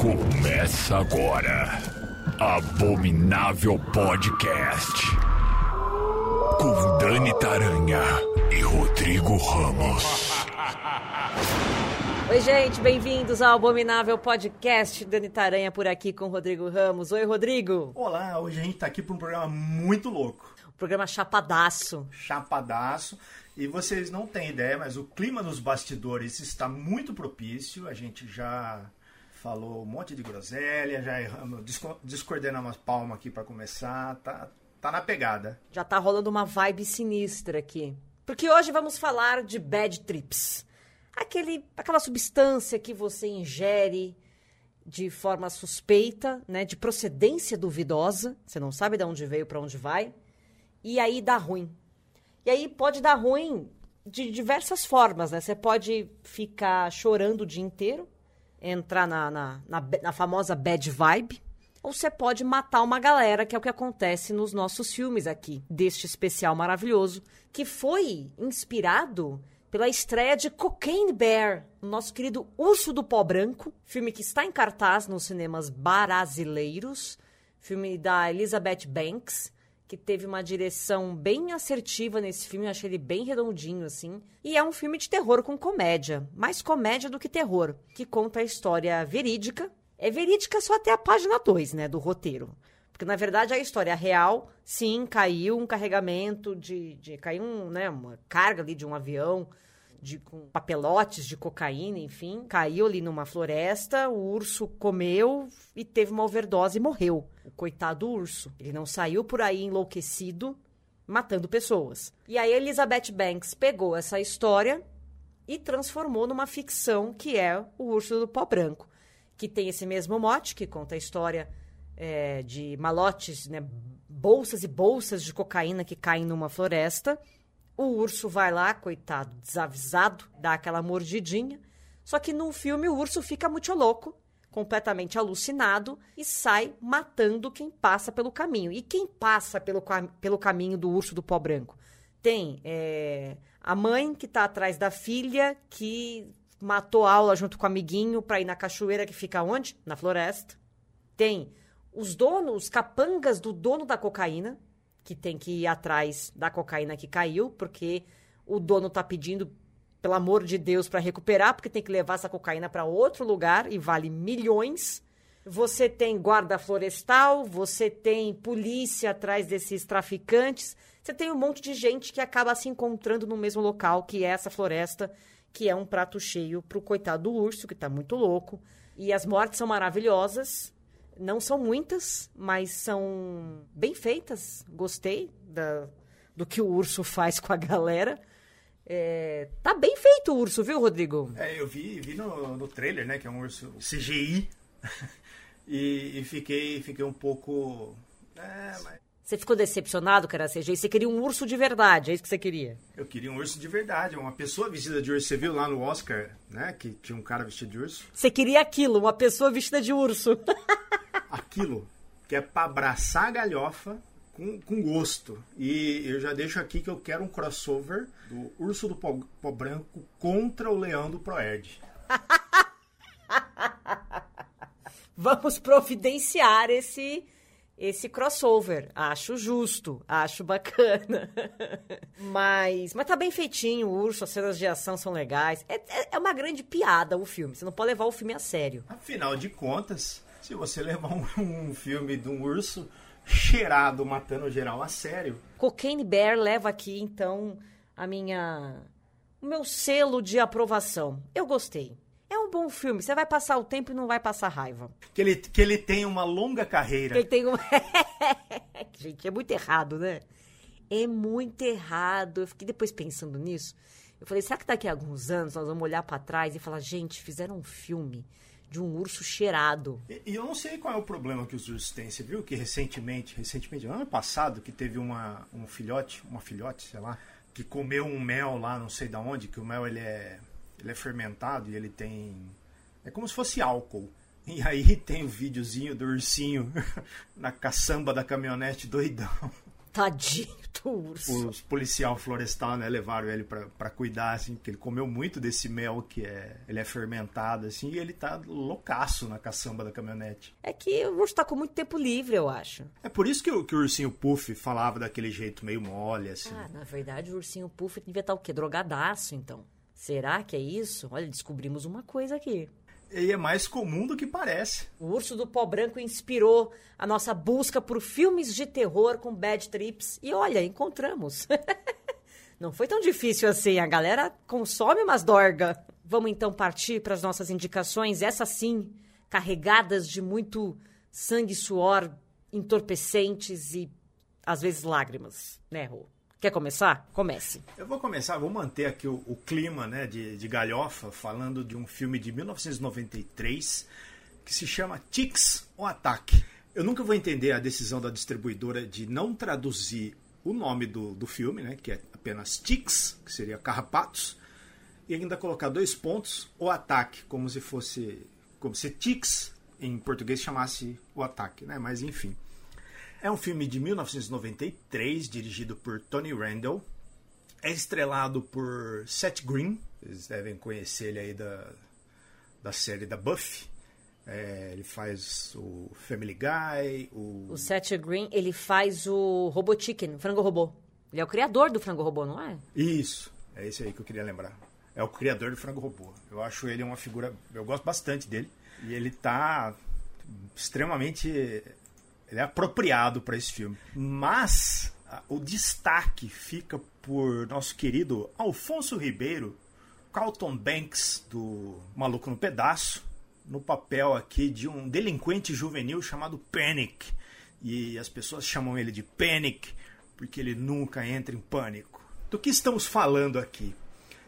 Começa agora. Abominável Podcast. Com Dani Taranha e Rodrigo Ramos. Oi, gente, bem-vindos ao Abominável Podcast. Dani Taranha por aqui com Rodrigo Ramos. Oi, Rodrigo. Olá, hoje a gente tá aqui para um programa muito louco. Programa chapadaço. Chapadaço. E vocês não têm ideia, mas o clima nos bastidores está muito propício. A gente já falou um monte de groselha, já erramos, descoordenamos as palmas aqui para começar. Tá, tá na pegada. Já tá rolando uma vibe sinistra aqui. Porque hoje vamos falar de bad trips. Aquele, aquela substância que você ingere de forma suspeita, né, de procedência duvidosa, você não sabe de onde veio, para onde vai, e aí dá ruim. E aí pode dar ruim de diversas formas, né? Você pode ficar chorando o dia inteiro, entrar na, na, na, na famosa bad vibe, ou você pode matar uma galera, que é o que acontece nos nossos filmes aqui, deste especial maravilhoso, que foi inspirado pela estreia de Cocaine Bear, nosso querido Urso do Pó Branco, filme que está em cartaz nos cinemas brasileiros, filme da Elizabeth Banks, que teve uma direção bem assertiva nesse filme, eu achei ele bem redondinho, assim. E é um filme de terror com comédia, mais comédia do que terror, que conta a história verídica. É verídica só até a página 2, né, do roteiro. Porque, na verdade, a história real, sim, caiu um carregamento de... de caiu um, né, uma carga ali de um avião de, com papelotes de cocaína, enfim. Caiu ali numa floresta, o urso comeu e teve uma overdose e morreu. O coitado urso. Ele não saiu por aí enlouquecido, matando pessoas. E aí Elizabeth Banks pegou essa história e transformou numa ficção que é o Urso do Pó Branco, que tem esse mesmo mote, que conta a história é, de malotes, né, bolsas e bolsas de cocaína que caem numa floresta. O urso vai lá, coitado, desavisado, dá aquela mordidinha. Só que no filme o urso fica muito louco, completamente alucinado e sai matando quem passa pelo caminho. E quem passa pelo, pelo caminho do urso do pó branco? Tem é, a mãe que tá atrás da filha, que matou aula junto com o amiguinho pra ir na cachoeira que fica onde? Na floresta. Tem os donos, os capangas do dono da cocaína, que tem que ir atrás da cocaína que caiu, porque o dono tá pedindo, pelo amor de Deus, para recuperar, porque tem que levar essa cocaína para outro lugar e vale milhões. Você tem guarda florestal, você tem polícia atrás desses traficantes, você tem um monte de gente que acaba se encontrando no mesmo local, que é essa floresta, que é um prato cheio pro coitado do urso, que tá muito louco. E as mortes são maravilhosas. Não são muitas, mas são bem feitas. Gostei da, do que o urso faz com a galera. É, tá bem feito o urso, viu, Rodrigo? É, eu vi, vi no, no trailer, né, que é um urso CGI. e, e fiquei, fiquei um pouco. É, mas Você ficou decepcionado que era CGI? Você queria um urso de verdade, é isso que você queria? eu queria um urso de verdade, uma pessoa vestida de urso. Você viu lá no Oscar, né, que tinha um cara vestido de urso? Você queria aquilo, uma pessoa vestida de urso. aquilo que é pra abraçar a galhofa com, com gosto. E eu já deixo aqui que eu quero um crossover do Urso do Pó, Pó Branco contra o Leão do Proerd. Vamos providenciar esse esse crossover. Acho justo, acho bacana. mas, mas tá bem feitinho o urso, as cenas de ação são legais. É, é, é uma grande piada o filme. Você não pode levar o filme a sério. Afinal de contas, se você levar um, um filme de um urso cheirado matando geral a sério, Cocaine Bear leva aqui então a minha o meu selo de aprovação. Eu gostei. Bom filme. Você vai passar o tempo e não vai passar raiva. que ele, que ele tem uma longa carreira. Ele tem um. Gente, é muito errado, né? É muito errado. Eu fiquei depois pensando nisso. Eu falei, será que daqui a alguns anos nós vamos olhar pra trás e falar, gente, fizeram um filme de um urso cheirado. E, e eu não sei qual é o problema que os ursos têm. Você viu que recentemente, recentemente, ano passado, que teve uma, um filhote, uma filhote, sei lá, que comeu um mel lá, não sei da onde, que o mel ele é, ele é fermentado e ele tem. É como se fosse álcool. E aí tem o videozinho do ursinho na caçamba da caminhonete doidão. Tadinho do urso. Os policial florestal, né, levaram ele pra, pra cuidar, assim, porque ele comeu muito desse mel que é, ele é fermentado, assim, e ele tá loucaço na caçamba da caminhonete. É que o urso tá com muito tempo livre, eu acho. É por isso que o, que o ursinho Puff falava daquele jeito meio mole, assim. Ah, na verdade, o ursinho Puff devia estar o quê? Drogadaço, então. Será que é isso? Olha, descobrimos uma coisa aqui. E é mais comum do que parece. O Urso do Pó Branco inspirou a nossa busca por filmes de terror com bad trips. E olha, encontramos. Não foi tão difícil assim. A galera consome umas dorga. Vamos então partir para as nossas indicações, essas sim, carregadas de muito sangue, suor, entorpecentes e às vezes lágrimas, né, Rô? Quer começar? Comece. Eu vou começar, vou manter aqui o, o clima né, de, de galhofa, falando de um filme de 1993 que se chama Ticks, o Ataque. Eu nunca vou entender a decisão da distribuidora de não traduzir o nome do, do filme, né, que é apenas Ticks, que seria carrapatos, e ainda colocar dois pontos, o ataque, como se fosse, como se Ticks em português chamasse o ataque, né? Mas enfim. É um filme de 1993, dirigido por Tony Randall. É estrelado por Seth Green, vocês devem conhecer ele aí da, da série da Buffy. É, ele faz o Family Guy, o... O Seth Green, ele faz o Robô Chicken, o frango robô. Ele é o criador do frango robô, não é? Isso, é esse aí que eu queria lembrar. É o criador do frango robô. Eu acho ele uma figura... Eu gosto bastante dele. E ele tá extremamente ele é apropriado para esse filme. Mas o destaque fica por nosso querido Alfonso Ribeiro, Carlton Banks, do Maluco no Pedaço, no papel aqui de um delinquente juvenil chamado Panic. E as pessoas chamam ele de Panic porque ele nunca entra em pânico. Do que estamos falando aqui?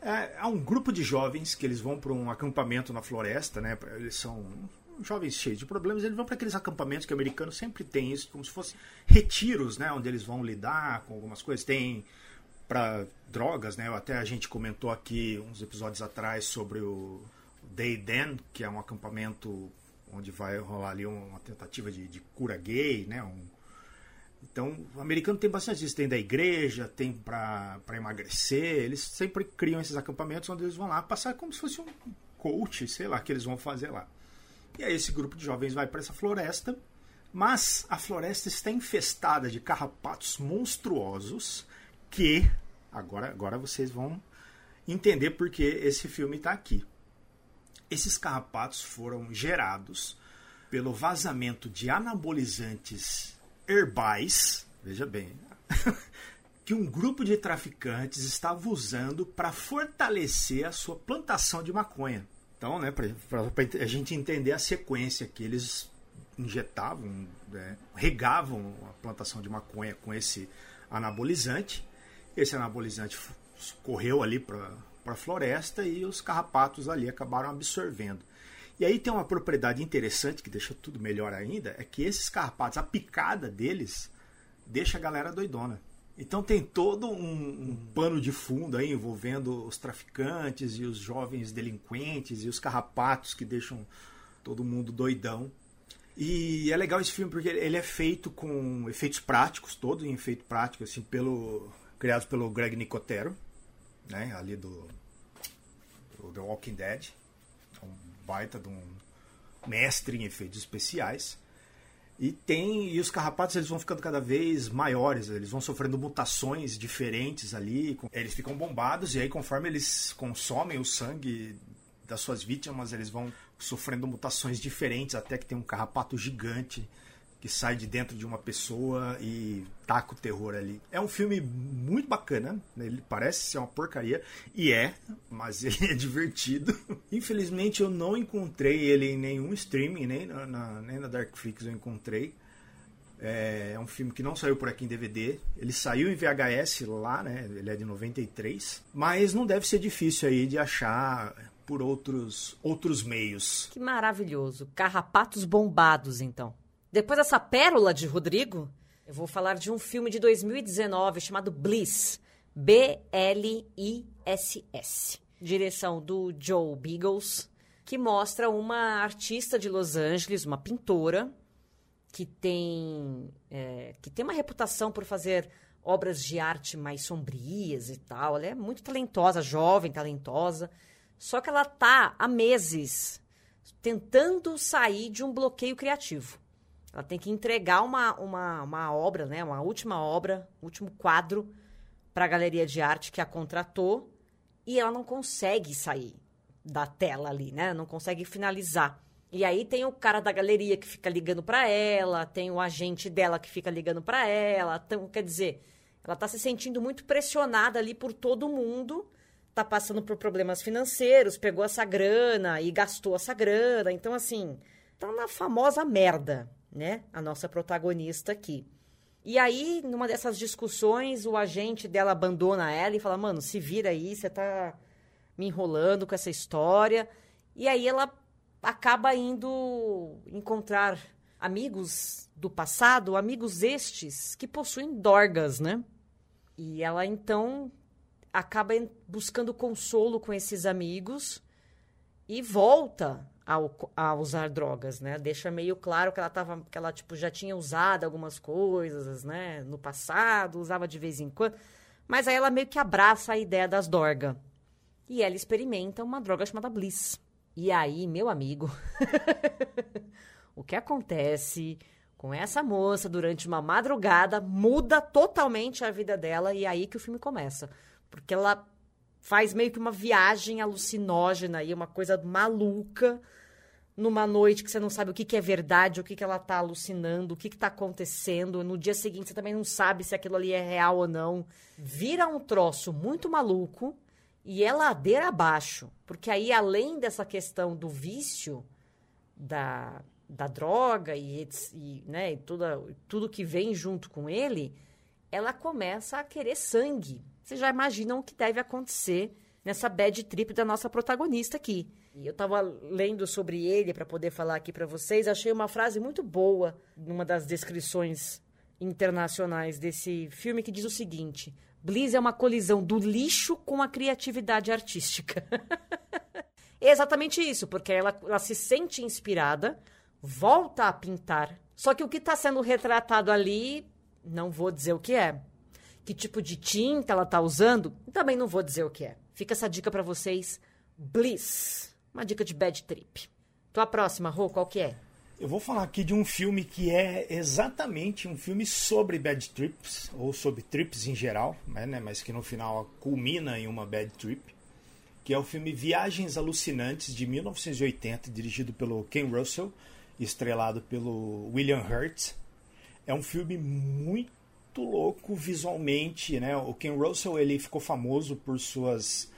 É, há um grupo de jovens que eles vão para um acampamento na floresta, né? Eles são jovens cheios de problemas, eles vão para aqueles acampamentos que americanos sempre têm isso, como se fossem retiros, né, onde eles vão lidar com algumas coisas. Tem para drogas, né? Até a gente comentou aqui uns episódios atrás sobre o Day Den, que é um acampamento onde vai rolar ali uma tentativa de, de cura gay, né? Um, então, o americano tem bastante isso. Tem da igreja, tem para emagrecer. Eles sempre criam esses acampamentos onde eles vão lá passar como se fosse um coach, sei lá, que eles vão fazer lá. E aí esse grupo de jovens vai para essa floresta, mas a floresta está infestada de carrapatos monstruosos que agora agora vocês vão entender porque esse filme está aqui. Esses carrapatos foram gerados pelo vazamento de anabolizantes herbais, veja bem, que um grupo de traficantes estava usando para fortalecer a sua plantação de maconha. Então, né, para a gente entender a sequência que eles injetavam, né, regavam a plantação de maconha com esse anabolizante. Esse anabolizante correu ali para a floresta e os carrapatos ali acabaram absorvendo. E aí tem uma propriedade interessante que deixa tudo melhor ainda, é que esses carrapatos, a picada deles, deixa a galera doidona. Então tem todo um, um, pano de fundo aí envolvendo os traficantes e os jovens delinquentes e os carrapatos que deixam todo mundo doidão. E é legal esse filme porque ele é feito com efeitos práticos, todo em efeito prático, assim, pelo criados pelo Greg Nicotero, né, ali do, do The Walking Dead, um baita de um mestre em efeitos especiais. E tem e os carrapatos eles vão ficando cada vez maiores, eles vão sofrendo mutações diferentes ali, eles ficam bombados e aí conforme eles consomem o sangue das suas vítimas, eles vão sofrendo mutações diferentes até que tem um carrapato gigante que sai de dentro de uma pessoa e taca o terror ali. É um filme muito bacana, né? ele parece ser uma porcaria, e é, mas ele é divertido. Infelizmente eu não encontrei ele em nenhum streaming, nem na, na, nem na Darkflix eu encontrei. É, é um filme que não saiu por aqui em DVD. Ele saiu em VHS lá, né? Ele é de 93. Mas não deve ser difícil aí de achar por outros, outros meios. Que maravilhoso. Carrapatos bombados, então. Depois dessa pérola de Rodrigo, eu vou falar de um filme de 2019 chamado Bliss. B-L-I-S-S. Direção do Joe Beagles, que mostra uma artista de Los Angeles, uma pintora, que tem, é, que tem uma reputação por fazer obras de arte mais sombrias e tal. Ela é muito talentosa, jovem, talentosa. Só que ela tá há meses tentando sair de um bloqueio criativo. Ela tem que entregar uma, uma, uma obra, né, uma última obra, último quadro para a galeria de arte que a contratou e ela não consegue sair da tela ali, né? Não consegue finalizar. E aí tem o cara da galeria que fica ligando para ela, tem o agente dela que fica ligando para ela. Então, quer dizer, ela tá se sentindo muito pressionada ali por todo mundo, tá passando por problemas financeiros, pegou essa grana e gastou essa grana. Então, assim, tá na famosa merda, né? A nossa protagonista aqui. E aí, numa dessas discussões, o agente dela abandona ela e fala: Mano, se vira aí, você tá me enrolando com essa história. E aí ela acaba indo encontrar amigos do passado, amigos estes que possuem dorgas, né? E ela então acaba buscando consolo com esses amigos e volta ao, a usar drogas, né? Deixa meio claro que ela tava, que ela tipo já tinha usado algumas coisas, né, no passado, usava de vez em quando, mas aí ela meio que abraça a ideia das dorgas. E ela experimenta uma droga chamada Bliss. E aí, meu amigo, o que acontece com essa moça durante uma madrugada muda totalmente a vida dela e é aí que o filme começa. Porque ela faz meio que uma viagem alucinógena aí, uma coisa maluca, numa noite que você não sabe o que, que é verdade, o que, que ela tá alucinando, o que, que tá acontecendo. No dia seguinte você também não sabe se aquilo ali é real ou não. Vira um troço muito maluco e é ladeira abaixo. Porque aí, além dessa questão do vício da, da droga e, e, né, e tudo, tudo que vem junto com ele, ela começa a querer sangue. Vocês já imaginam o que deve acontecer nessa bad trip da nossa protagonista aqui. E eu estava lendo sobre ele para poder falar aqui para vocês, achei uma frase muito boa numa das descrições internacionais desse filme que diz o seguinte: Bliss é uma colisão do lixo com a criatividade artística. é exatamente isso, porque ela, ela se sente inspirada, volta a pintar. Só que o que está sendo retratado ali, não vou dizer o que é. Que tipo de tinta ela está usando, também não vou dizer o que é. Fica essa dica para vocês. Bliss. Uma dica de bad trip. Então a próxima, Rô, qual que é? Eu vou falar aqui de um filme que é exatamente um filme sobre bad trips, ou sobre trips em geral, né, mas que no final culmina em uma bad trip, que é o filme Viagens Alucinantes, de 1980, dirigido pelo Ken Russell, estrelado pelo William Hurt. É um filme muito louco visualmente, né? O Ken Russell ele ficou famoso por suas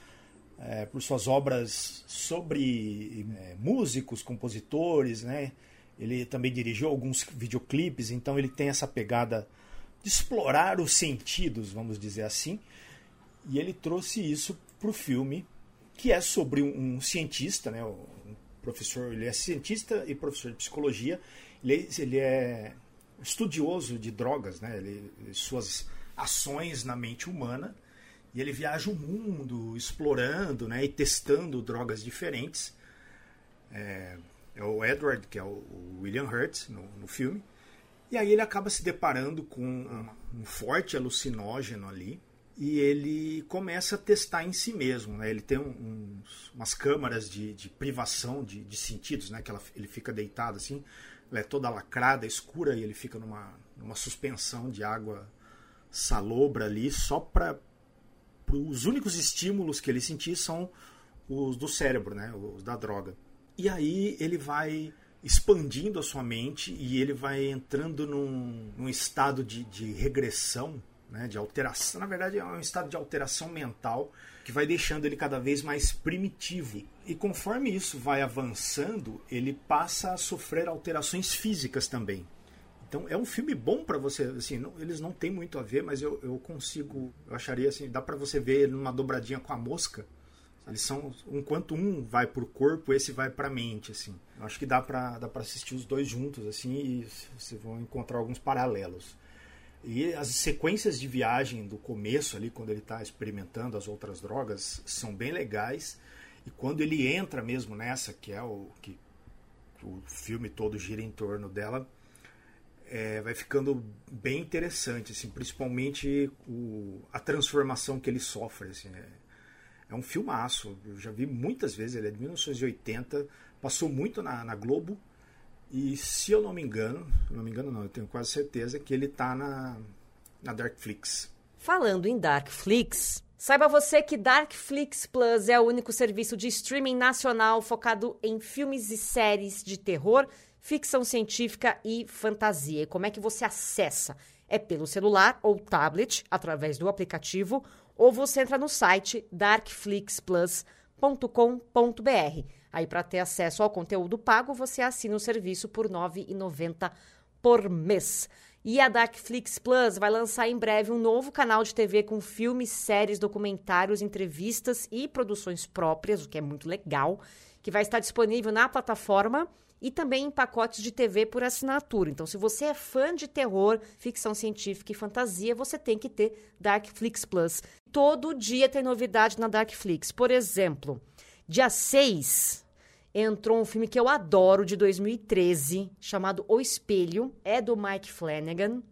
é, por suas obras sobre é, músicos, compositores, né? Ele também dirigiu alguns videoclipes, então ele tem essa pegada de explorar os sentidos, vamos dizer assim. E ele trouxe isso para o filme, que é sobre um, um, cientista, né? Um professor, ele é cientista e professor de psicologia. Ele, ele é estudioso de drogas, né? Ele, suas ações na mente humana. E ele viaja o mundo explorando né, e testando drogas diferentes. É, é o Edward, que é o William Hurt no, no filme. E aí ele acaba se deparando com um, um, forte alucinógeno ali e ele começa a testar em si mesmo. Né? Ele tem uns, umas câmaras de, de privação de, de, sentidos, né? que ela, ele fica deitado assim, ela é toda lacrada, escura e ele fica numa, numa suspensão de água salobra ali só para os únicos estímulos que ele sentir são os do cérebro, né? os da droga. E aí ele vai expandindo a sua mente e ele vai entrando num, num estado de, de regressão, né, de alteração. Na verdade, é um estado de alteração mental que vai deixando ele cada vez mais primitivo. E conforme isso vai avançando, ele passa a sofrer alterações físicas também. Então é um filme bom para você, assim, não, eles não têm muito a ver, mas eu, eu consigo, eu acharia assim, dá para você ver ele numa dobradinha com a mosca, eles são, enquanto um vai pro corpo, esse vai pra mente, assim. Eu acho que dá pra, dá pra assistir os dois juntos, assim, e vocês vão encontrar alguns paralelos. E as sequências de viagem do começo ali, quando ele está experimentando as outras drogas, são bem legais. E quando ele entra mesmo nessa, que é o que o filme todo gira em torno dela, é, vai ficando bem interessante, assim, principalmente o, a transformação que ele sofre. Assim, é, é um filmaço. Eu já vi muitas vezes, ele é de 1980, passou muito na, na Globo. E se eu não me engano, não me engano não, eu tenho quase certeza que ele está na, na Darkflix. Falando em Darkflix, saiba você que Darkflix Plus é o único serviço de streaming nacional focado em filmes e séries de terror, ficção científica e fantasia. E como é que você acessa? É pelo celular ou tablet, através do aplicativo, ou você entra no site darkflixplus.com.br. Aí, para ter acesso ao conteúdo pago, você assina o serviço por R$ 9,90 por mês. E a Darkflix Plus vai lançar em breve um novo canal de TV com filmes, séries, documentários, entrevistas e produções próprias, o que é muito legal, que vai estar disponível na plataforma e também em pacotes de TV por assinatura. Então, se você é fã de terror, ficção científica e fantasia, você tem que ter Darkflix Plus. Todo dia tem novidade na Darkflix. Por exemplo, dia 6 entrou um filme que eu adoro de 2013, chamado O Espelho, é do Mike Flanagan.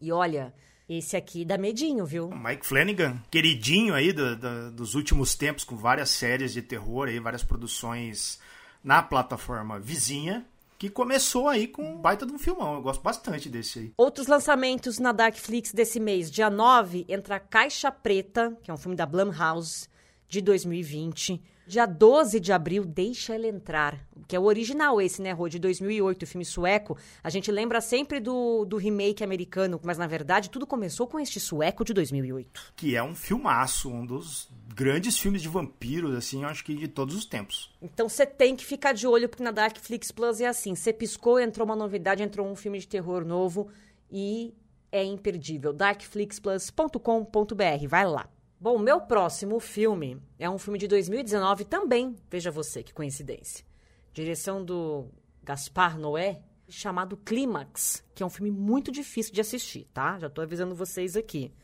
E olha, esse aqui dá medinho, viu? Mike Flanagan, queridinho aí do, do, dos últimos tempos, com várias séries de terror aí, várias produções na plataforma vizinha. Que começou aí com um baita de um filmão. Eu gosto bastante desse aí. Outros lançamentos na Darkflix desse mês. Dia 9 entra Caixa Preta, que é um filme da Blumhouse de 2020. Dia 12 de abril, Deixa Ele Entrar, que é o original esse, né, Rô, de 2008, o filme sueco. A gente lembra sempre do, do remake americano, mas na verdade tudo começou com este sueco de 2008. Que é um filmaço, um dos grandes filmes de vampiros, assim, acho que de todos os tempos. Então você tem que ficar de olho, porque na Darkflix Plus é assim, você piscou, entrou uma novidade, entrou um filme de terror novo e é imperdível. darkflixplus.com.br, vai lá. Bom, meu próximo filme é um filme de 2019 também, veja você que coincidência. Direção do Gaspar Noé, chamado Clímax, que é um filme muito difícil de assistir, tá? Já tô avisando vocês aqui.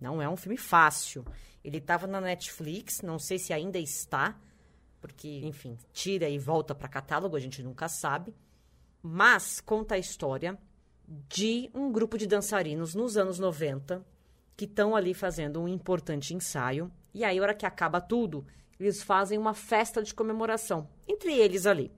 Não é um filme fácil. Ele estava na Netflix, não sei se ainda está, porque, enfim, tira e volta para catálogo, a gente nunca sabe. Mas conta a história de um grupo de dançarinos nos anos 90 que estão ali fazendo um importante ensaio. E aí, hora que acaba tudo, eles fazem uma festa de comemoração entre eles ali.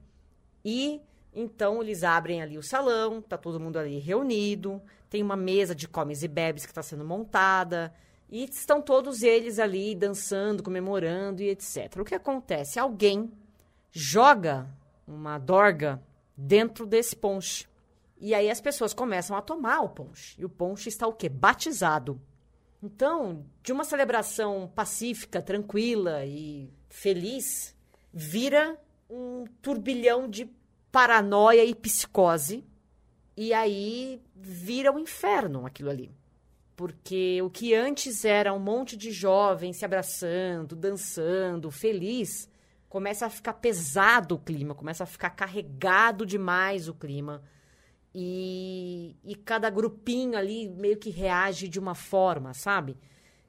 E então eles abrem ali o salão, tá todo mundo ali reunido, tem uma mesa de comes e bebes que está sendo montada, e estão todos eles ali dançando, comemorando e etc. O que acontece? Alguém joga uma dorga dentro desse ponche. E aí as pessoas começam a tomar o ponche. E o ponche está o quê? Batizado. Então, de uma celebração pacífica, tranquila e feliz, vira um turbilhão de paranoia e psicose. E aí vira um inferno aquilo ali. Porque o que antes era um monte de jovens se abraçando, dançando, feliz, começa a ficar pesado o clima, começa a ficar carregado demais o clima e, e cada grupinho ali meio que reage de uma forma, sabe?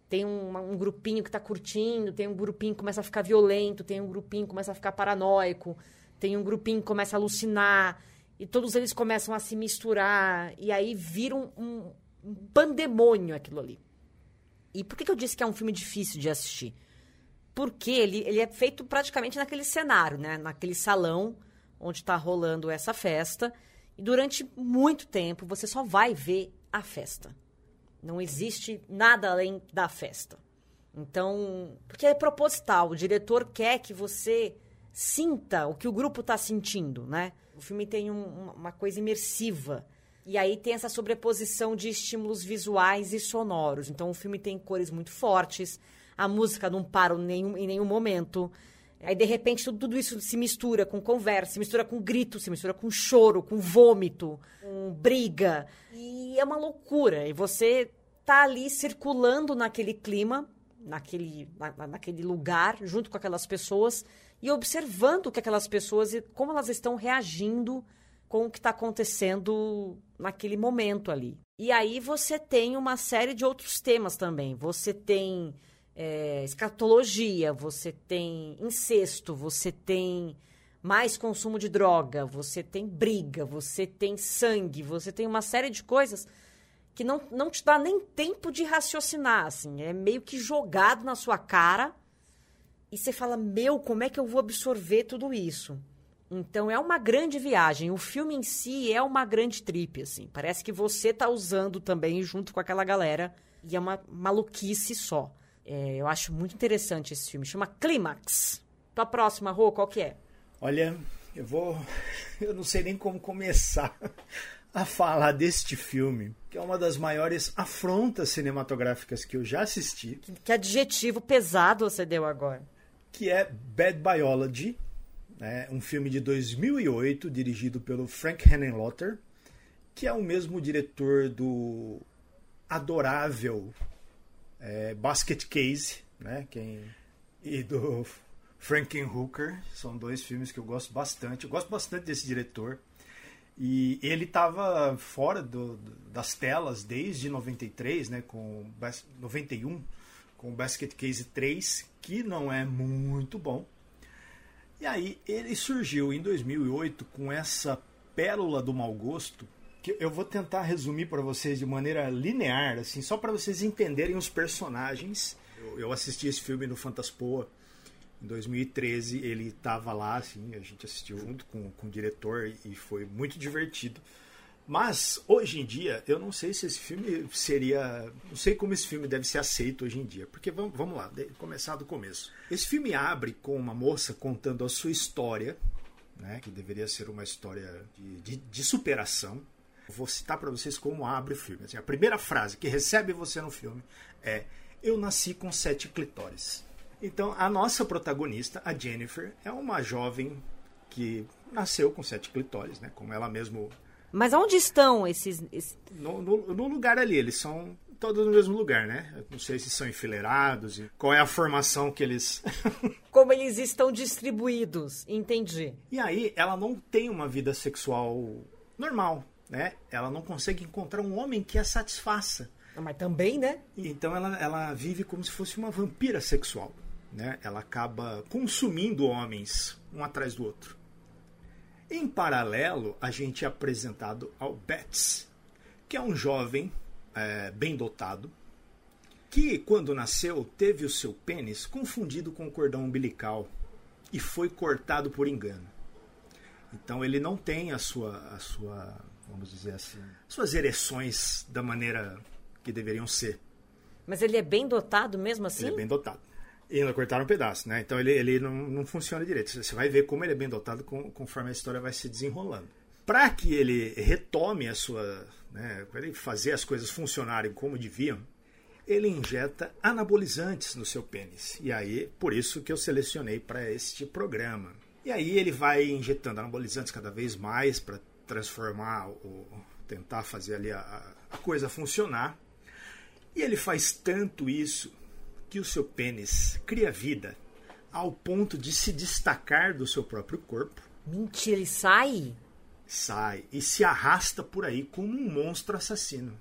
Tem um, um grupinho que está curtindo, tem um grupinho que começa a ficar violento, tem um grupinho que começa a ficar paranoico, tem um grupinho que começa a alucinar, e todos eles começam a se misturar, e aí vira um, um, um pandemônio aquilo ali. E por que, que eu disse que é um filme difícil de assistir? Porque ele, ele é feito praticamente naquele cenário, né? Naquele salão onde está rolando essa festa. E durante muito tempo você só vai ver a festa. Não existe nada além da festa. Então, porque é proposital, o diretor quer que você sinta o que o grupo está sentindo, né? O filme tem um, uma coisa imersiva. E aí tem essa sobreposição de estímulos visuais e sonoros. Então o filme tem cores muito fortes, a música não para nenhum, em nenhum momento. Aí, de repente, tudo, tudo, isso se mistura com conversa, se mistura com grito, se mistura com choro, com vômito, com briga. E é uma loucura. E você tá ali circulando naquele clima, naquele, na, naquele lugar, junto com aquelas pessoas, e observando o que aquelas pessoas e como elas estão reagindo com o que está acontecendo naquele momento ali. E aí você tem uma série de outros temas também. Você tem é, escatologia, você tem incesto, você tem mais consumo de droga, você tem briga, você tem sangue, você tem uma série de coisas que não, não te dá nem tempo de raciocinar, assim. É meio que jogado na sua cara e você fala, meu, como é que eu vou absorver tudo isso? Então é uma grande viagem. O filme em si é uma grande trip, assim. Parece que você tá usando também junto com aquela galera. E é uma maluquice só. É, eu acho muito interessante esse filme. Chama Clímax. Tua próxima, Rô, qual que é? Olha, eu vou. Eu não sei nem como começar a falar deste filme, que é uma das maiores afrontas cinematográficas que eu já assisti. Que, que adjetivo pesado você deu agora. Que é Bad Biology, né, um filme de 2008 dirigido pelo Frank Henenlotter, que é o mesmo diretor do adorável é, Basket Case, né, quem, e do Frankenhooker. São dois filmes que eu gosto bastante. Eu gosto bastante desse diretor. E ele estava fora do, das telas desde 93, né, com 91, com Basket Case 3, que não é muito bom. E aí ele surgiu em 2008 com essa pérola do mau gosto, que eu vou tentar resumir para vocês de maneira linear, assim, só para vocês entenderem os personagens. Eu, eu assisti esse filme no Fantaspoa em 2013 ele estava lá, assim, a gente assistiu junto com, com o diretor e foi muito divertido. Mas hoje em dia, eu não sei se esse filme seria. Não sei como esse filme deve ser aceito hoje em dia. Porque vamos, vamos lá, começar do começo. Esse filme abre com uma moça contando a sua história, né, que deveria ser uma história de, de, de superação. Vou citar para vocês como abre o filme. Assim, a primeira frase que recebe você no filme é: Eu nasci com sete clitóris. Então, a nossa protagonista, a Jennifer, é uma jovem que nasceu com sete clitóris, né? Como ela mesmo. Mas onde estão esses. esses... No, no, no, lugar ali, eles são todos no mesmo lugar, né? Eu não sei se são enfileirados e qual é a formação que eles. Como eles estão distribuídos, entendi. E aí, ela não tem uma vida sexual normal, né? Ela não consegue encontrar um homem que a satisfaça. Mas também, né? Então ela, ela vive como se fosse uma vampira sexual né? Ela acaba consumindo homens um atrás do outro. Em paralelo, a gente é apresentado ao Betts, que é um jovem é, bem dotado, que, quando nasceu, teve o seu pênis confundido com o cordão umbilical e foi cortado por engano. Então ele não tem a sua, a sua, vamos dizer assim, suas ereções da maneira que deveriam ser. Mas ele é bem dotado mesmo assim? Ele é bem dotado. E ainda cortaram um pedaço, né? Então ele, ele não, não funciona direito. Você vai ver como ele é bem dotado com, conforme a história vai se desenrolando. Para que ele retome a sua. Né, para ele fazer as coisas funcionarem como deviam, ele injeta anabolizantes no seu pênis. E aí, por isso que eu selecionei para este programa. E aí ele vai injetando anabolizantes cada vez mais para transformar, o, tentar fazer ali a, a coisa funcionar. E ele faz tanto isso que o seu pênis cria vida ao ponto de se destacar do seu próprio corpo. Mentira, ele sai? Sai e se arrasta por aí como um monstro assassino.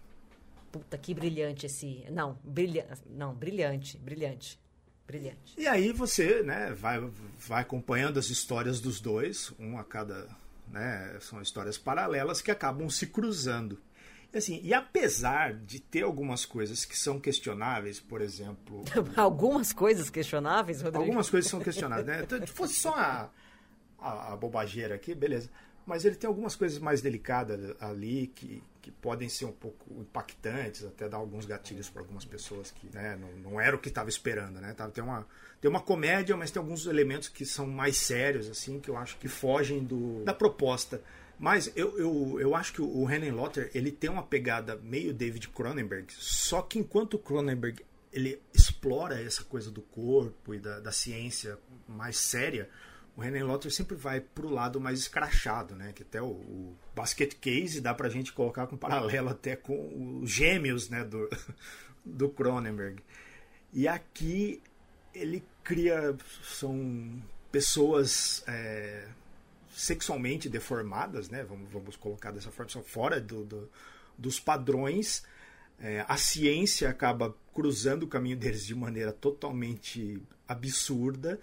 Puta, que brilhante esse. Não, brilhante. Não, brilhante, brilhante. Brilhante. E aí você, né, vai, vai acompanhando as histórias dos dois, um a cada. Né, são histórias paralelas que acabam se cruzando. Assim, e apesar de ter algumas coisas que são questionáveis, por exemplo. algumas coisas questionáveis, Rodrigo? Algumas coisas são questionáveis, né? Então, se fosse só a, a, a, bobageira aqui, beleza. Mas ele tem algumas coisas mais delicadas ali que, que podem ser um pouco impactantes, até dar alguns gatilhos para algumas pessoas que né, não, não era o que estava esperando, né? Tem uma, tem uma comédia, mas tem alguns elementos que são mais sérios, assim, que eu acho que fogem do, da proposta. Mas eu, eu, eu acho que o Renan Lotter ele tem uma pegada meio David Cronenberg, só que enquanto o Cronenberg ele explora essa coisa do corpo e da, da ciência mais séria, o Renan Lotter sempre vai pro lado mais escrachado, né? Que até o, o Basket Case dá pra gente colocar com paralelo até com os gêmeos, né? Do, do Cronenberg. E aqui ele cria são pessoas é, sexualmente deformadas, né? Vamos, vamos colocar dessa forma, são fora do, do dos padrões. É, a ciência acaba cruzando o caminho deles de maneira totalmente absurda.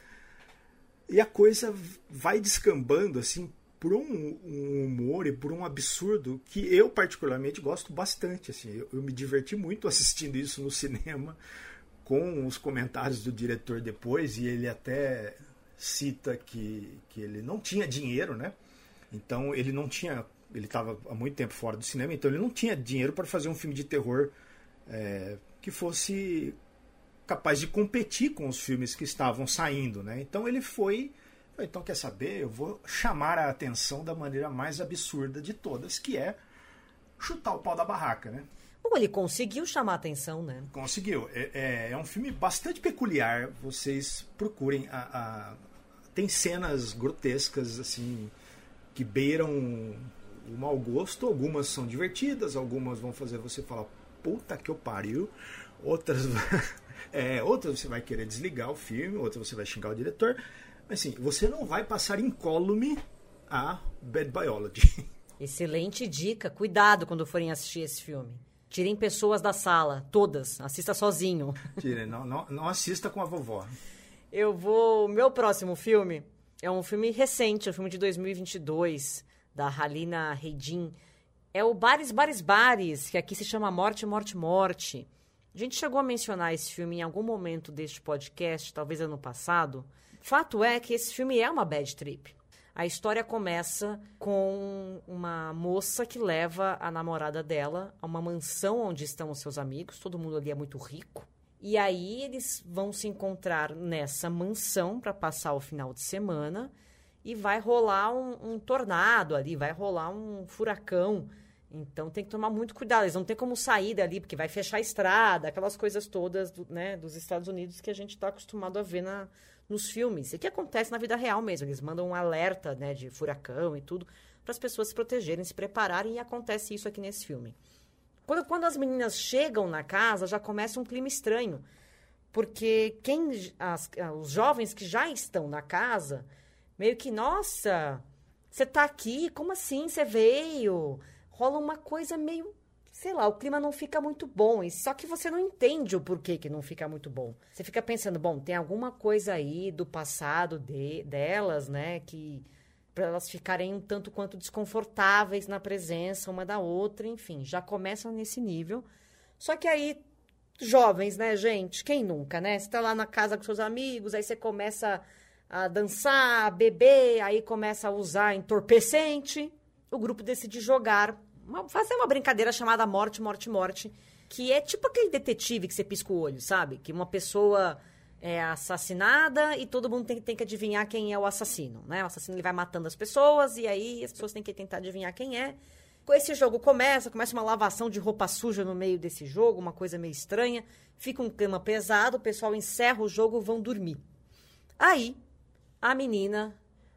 E a coisa vai descambando assim por um, um, humor e por um absurdo que eu particularmente gosto bastante. Assim, eu, eu, me diverti muito assistindo isso no cinema, com os comentários do diretor depois, e ele até cita que, que ele não tinha dinheiro, né? Então ele não tinha, ele estava há muito tempo fora do cinema, então ele não tinha dinheiro para fazer um filme de terror é, que fosse capaz de competir com os filmes que estavam saindo, né? Então ele foi então, quer saber? Eu vou chamar a atenção da maneira mais absurda de todas, que é chutar o pau da barraca, né? Bom, ele conseguiu chamar a atenção, né? Conseguiu. É, é, é um filme bastante peculiar. Vocês procurem. A, a, tem cenas grotescas, assim, que beiram o mau gosto. Algumas são divertidas, algumas vão fazer você falar, puta que eu pariu. Outras, é, outras você vai querer desligar o filme, outras você vai xingar o diretor. Assim, você não vai passar incólume a Bad Biology. Excelente dica. Cuidado quando forem assistir esse filme. Tirem pessoas da sala, todas. Assista sozinho. Tirem, não, não, não assista com a vovó. Eu vou. Meu próximo filme é um filme recente, é um filme de 2022, da Halina Reidin. É o Bares, Bares, Bares, que aqui se chama Morte, Morte, Morte. A gente chegou a mencionar esse filme em algum momento deste podcast, talvez ano passado. Fato é que esse filme é uma bad trip. A história começa com uma moça que leva a namorada dela a uma mansão onde estão os seus amigos, todo mundo ali é muito rico. E aí eles vão se encontrar nessa mansão para passar o final de semana e vai rolar um, um, tornado ali, vai rolar um furacão. Então tem que tomar muito cuidado. Eles não tem como sair dali, porque vai fechar a estrada, aquelas coisas todas do, né, dos Estados Unidos que a gente está acostumado a ver na, nos filmes. E que acontece na vida real mesmo. Eles mandam um alerta né, de furacão e tudo para as pessoas se protegerem, se prepararem. E acontece isso aqui nesse filme. Quando, quando as meninas chegam na casa, já começa um clima estranho. Porque quem as, os jovens que já estão na casa, meio que, nossa, você está aqui? Como assim? Você veio? Rola uma coisa meio sei lá, o clima não fica muito bom. E só que você não entende o porquê que não fica muito bom. Você fica pensando, bom, tem alguma coisa aí do passado de, delas, né, que para elas ficarem um tanto quanto desconfortáveis na presença uma da outra, enfim, já começam nesse nível. Só que aí jovens, né, gente? Quem nunca, né? Você tá lá na casa com seus amigos, aí você começa a dançar, a beber, aí começa a usar entorpecente. O grupo decide jogar uma, fazer uma brincadeira chamada Morte, Morte, Morte, que é tipo aquele detetive que você pisca o olho, sabe? Que uma pessoa é assassinada e todo mundo tem, tem que adivinhar quem é o assassino, né? O assassino ele vai matando as pessoas e aí as pessoas têm que tentar adivinhar quem é. Esse jogo começa, começa uma lavação de roupa suja no meio desse jogo, uma coisa meio estranha. Fica um clima pesado, o pessoal encerra o jogo, vão dormir. Aí, a menina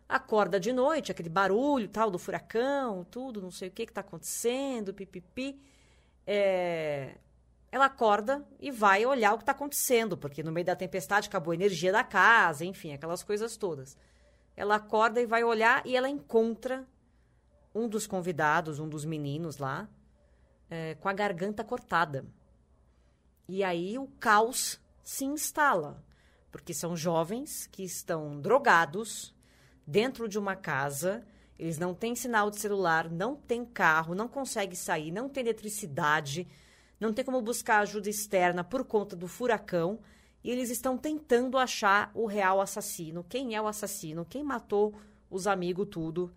acorda de noite, aquele barulho tal do furacão, tudo, não sei o que está acontecendo, pipipi. É, ela acorda e vai olhar o que está acontecendo, porque no meio da tempestade acabou a energia da casa, enfim, aquelas coisas todas. Ela acorda e vai olhar e ela encontra um dos convidados, um dos meninos lá, é, com a garganta cortada. E aí o caos se instala, porque são jovens que estão drogados, dentro de uma casa, eles não têm sinal de celular, não têm carro, não conseguem sair, não tem eletricidade, não tem como buscar ajuda externa por conta do furacão. E eles estão tentando achar o real assassino. Quem é o assassino? Quem matou os amigos, tudo.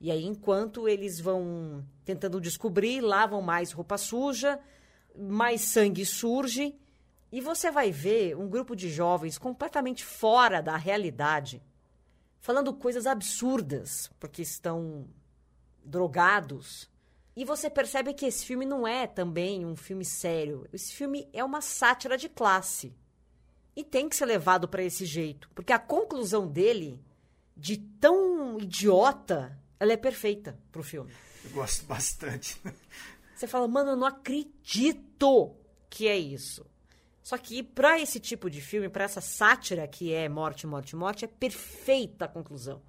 E aí, enquanto eles vão tentando descobrir, lavam mais roupa suja, mais sangue surge. E você vai ver um grupo de jovens completamente fora da realidade falando coisas absurdas, porque estão drogados. E você percebe que esse filme não é também um filme sério. Esse filme é uma sátira de classe. E tem que ser levado para esse jeito, porque a conclusão dele, de tão idiota, ela é perfeita pro filme. Eu gosto bastante. Você fala, mano, eu não acredito que é isso. Só que para esse tipo de filme, para essa sátira que é morte, morte, morte, é perfeita a conclusão.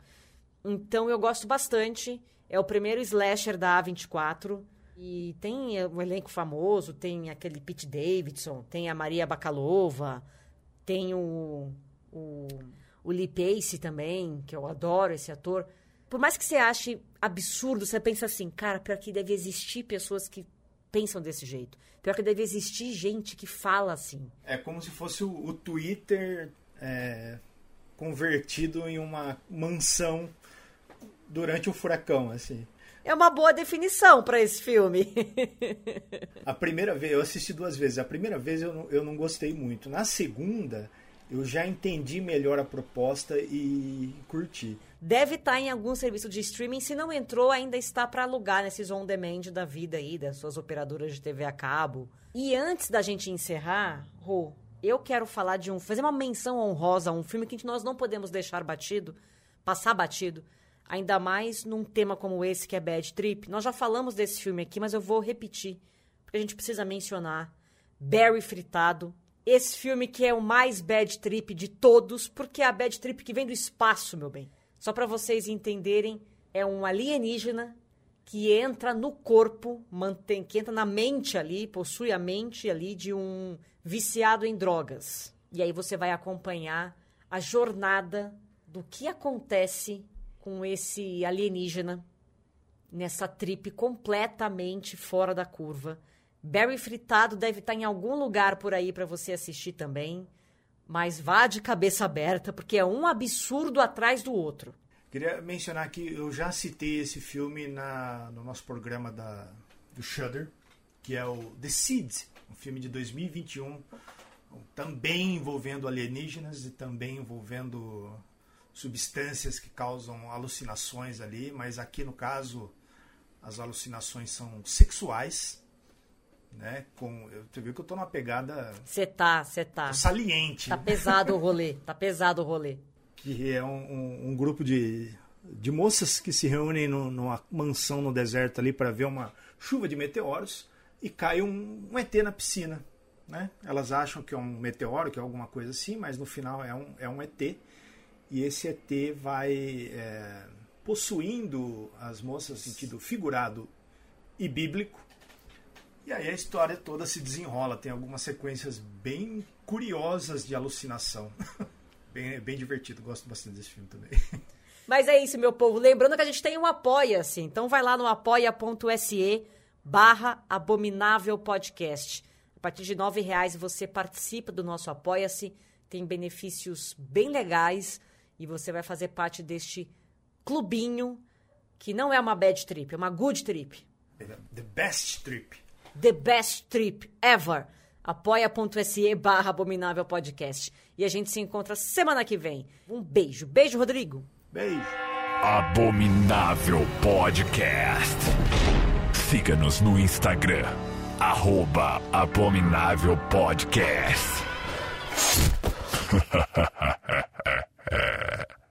Então eu gosto bastante. É o primeiro slasher da A24. E tem um elenco famoso, tem aquele Pete Davidson, tem a Maria Bakalova, tem o, o, o Lee Pace também, que eu adoro esse ator. Por mais que você ache absurdo, você pensa assim, cara, pior que deve existir pessoas que pensam desse jeito. Pior que deve existir gente que fala assim. É como se fosse o, o Twitter é, convertido em uma mansão durante o furacão, assim. É uma boa definição para esse filme. a primeira vez, eu assisti duas vezes. A primeira vez eu não, eu não gostei muito. Na segunda, eu já entendi melhor a proposta e curti. Deve estar tá em algum serviço de streaming. Se não entrou, ainda está para alugar nesses on-demand da vida aí, das suas operadoras de TV a cabo. E antes da gente encerrar, Rô, eu quero falar de um. fazer uma menção honrosa a um filme que nós não podemos deixar batido, passar batido Ainda mais num tema como esse, que é Bad Trip. Nós já falamos desse filme aqui, mas eu vou repetir, porque a gente precisa mencionar. Barry Fritado. Esse filme que é o mais bad trip de todos, porque é a bad trip que vem do espaço, meu bem. Só para vocês entenderem, é um alienígena que entra no corpo, mantém, que entra na mente ali, possui a mente ali de um viciado em drogas. E aí você vai acompanhar a jornada do que acontece com esse alienígena nessa trip completamente fora da curva. Barry Fritado deve estar em algum lugar por aí para você assistir também, mas vá de cabeça aberta porque é um absurdo atrás do outro. Queria mencionar que eu já citei esse filme na, no nosso programa da, do Shudder, que é o The Seed, um filme de 2021, também envolvendo alienígenas e também envolvendo substâncias que causam alucinações ali, mas aqui no caso as alucinações são sexuais, né? Com, você viu que eu tô numa pegada. Você tá, você tá. Saliente. Tá pesado o rolê, tá pesado o rolê. Que é um, um, um grupo de, de moças que se reúnem no, numa mansão no deserto ali para ver uma chuva de meteoros e cai um, um ET na piscina. Né? Elas acham que é um meteoro, que é alguma coisa assim, mas no final é um, é um ET e esse ET vai é, possuindo as moças no sentido figurado e bíblico. E aí a história toda se desenrola, tem algumas sequências bem curiosas de alucinação. bem, bem divertido, gosto bastante desse filme também. Mas é isso, meu povo. Lembrando que a gente tem um apoia-se. Então vai lá no apoia.se barra abominável podcast. A partir de nove reais você participa do nosso apoia-se. Tem benefícios bem legais e você vai fazer parte deste clubinho que não é uma bad trip, é uma good trip. The best trip. The best trip ever. apoia.se barra abominável podcast. E a gente se encontra semana que vem. Um beijo. Beijo, Rodrigo. Beijo. Abominável Podcast. Siga-nos no Instagram. Arroba Abominável Podcast. え